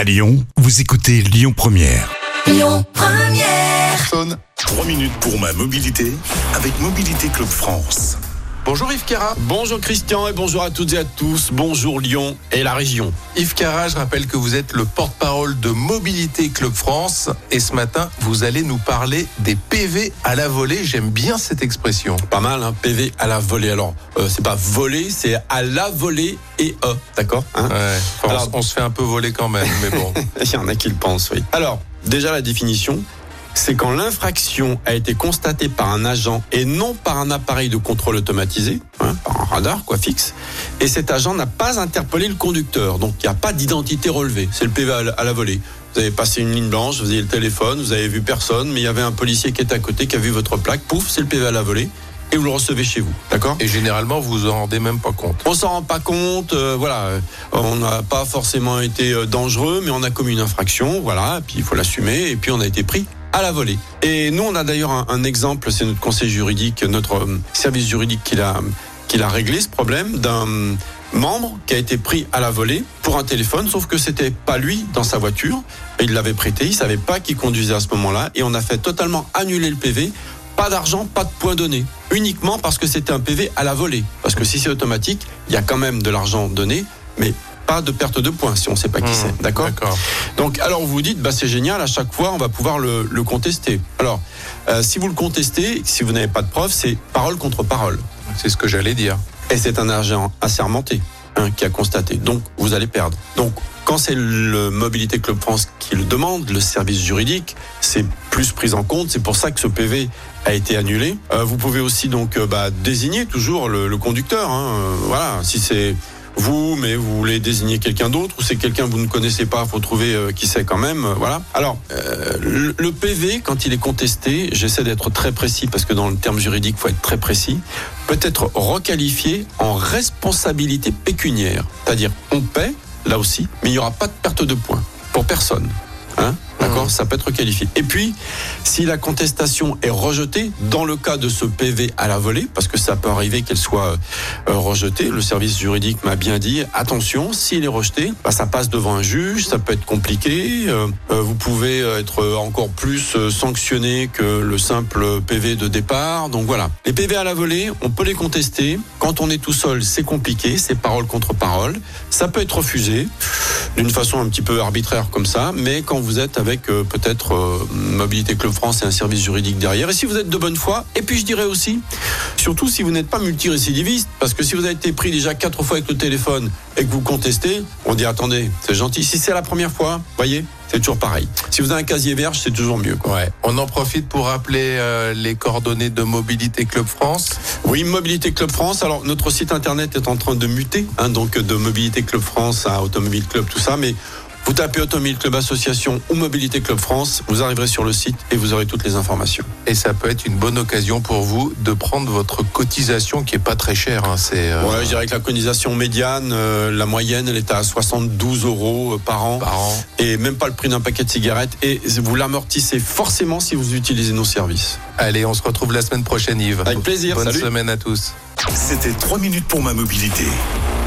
À Lyon, vous écoutez Lyon Première. Lyon Première. Sonne. 3 minutes pour ma mobilité avec Mobilité Club France. Bonjour Yves Cara. Bonjour Christian et bonjour à toutes et à tous. Bonjour Lyon et la région. Yves Cara, je rappelle que vous êtes le porte-parole de Mobilité Club France et ce matin, vous allez nous parler des PV à la volée. J'aime bien cette expression. Pas mal, hein, PV à la volée. Alors, euh, c'est pas volée, c'est à la volée et E, d'accord hein Ouais. Enfin, Alors- on, on se fait un peu voler quand même, mais bon. Il y en a qui le pensent, oui. Alors, déjà la définition, c'est quand l'infraction a été constatée par un agent et non par un appareil de contrôle automatisé, hein, par un radar, quoi, fixe, et cet agent n'a pas interpellé le conducteur. Donc, il n'y a pas d'identité relevée. C'est le PV à la- volée. Vous avez passé une ligne blanche, vous avez le téléphone, vous avez vu personne, mais il y avait un policier qui était à côté, qui a vu votre plaque, pouf, c'est le PV à la volée, et vous le recevez chez vous. D'accord? Et généralement, vous vous en rendez même pas compte. on s'en rend pas compte, euh, voilà. euh, On n'a pas forcément été euh, dangereux, mais on a commis une infraction, voilà. Et puis il faut l'assumer, et puis on a été pris à la volée. Et nous, on a d'ailleurs un, exemple, c'est notre conseil juridique, notre euh, service juridique qui l'a qui l'a réglé ce problème d'un membre qui a été pris à la volée pour un téléphone, sauf que c'était pas lui dans sa voiture, il l'avait prêté, il savait pas qui conduisait à ce moment-là, et on a fait totalement annuler le PV. Pas d'argent, pas de points donnés. Uniquement parce que c'était un PV à la volée. Parce que si c'est automatique, il y a quand même de l'argent donné, mais pas de perte de points si on ne sait pas qui Mmh, c'est. D'accord D'accord. donc, alors vous vous dites, bah, c'est génial, à chaque fois, on va pouvoir le, le contester. Alors, euh, si vous le contestez, si vous n'avez pas de preuve, c'est parole contre parole. C'est ce que j'allais dire. Et c'est un agent assermenté hein, qui a constaté. Donc, vous allez perdre. Donc, quand c'est le Mobilité Club France qui le demande, le service juridique, c'est plus pris en compte. C'est pour ça que ce PV a été annulé. Euh, vous pouvez aussi donc euh, bah, désigner toujours le, le conducteur. hein. Voilà, si c'est vous, mais vous voulez désigner quelqu'un d'autre, ou c'est quelqu'un que vous ne connaissez pas, faut trouver euh, qui c'est quand même. euh, voilà. Alors, euh, le, PV, quand il est contesté, j'essaie d'être très précis parce que dans le terme juridique, faut être très précis, peut être requalifié en responsabilité pécuniaire. C'est-à-dire, on paie, là aussi, mais il n'y aura pas de perte de points pour personne. Hein D'accord. Ça peut être requalifié. Et puis, si la contestation est rejetée, dans le cas de ce PV à la volée, parce que ça peut arriver qu'elle soit euh, rejetée, le service juridique m'a bien dit, attention, s'il est rejeté, bah, ça passe devant un juge, ça peut être compliqué, euh, euh, vous pouvez être encore plus sanctionné que le simple PV de départ. Donc voilà, les PV à la volée, on peut les contester. Quand on est tout seul, c'est compliqué, c'est parole contre parole. Ça peut être refusé d'une façon un petit peu arbitraire comme ça, mais quand vous êtes avec euh, peut-être euh, Mobilité Club France et un service juridique derrière, et si vous êtes de bonne foi, et puis je dirais aussi, surtout si vous n'êtes pas multirécidiviste, parce que si vous avez été pris déjà quatre fois avec le téléphone et que vous contestez, on dit attendez, c'est gentil. Si c'est la première fois, voyez, c'est toujours pareil. Si vous avez un casier vierge, c'est toujours mieux. Quoi. Ouais. On en profite pour rappeler euh, les coordonnées de Mobilité Club France. Oui, Mobilité Club France. Alors, notre site internet est en train de muter, hein, donc de Mobilité Club France à Automobile Club, tout ça, mais vous tapez Automobile Club Association ou Mobilité Club France, vous arriverez sur le site et vous aurez toutes les informations. Et ça peut être une bonne occasion pour vous de prendre votre cotisation qui est pas très chère. hein. C'est euh, Ouais, je dirais que la cotisation médiane, euh, la moyenne, elle est à 72 euros euh, par an. par an. Et même pas le prix d'un paquet de cigarettes. Et vous l'amortissez forcément si vous utilisez nos services. Allez, on se retrouve la semaine prochaine, Yves. Avec plaisir, Bonne salut. semaine à tous. C'était 3 minutes pour ma mobilité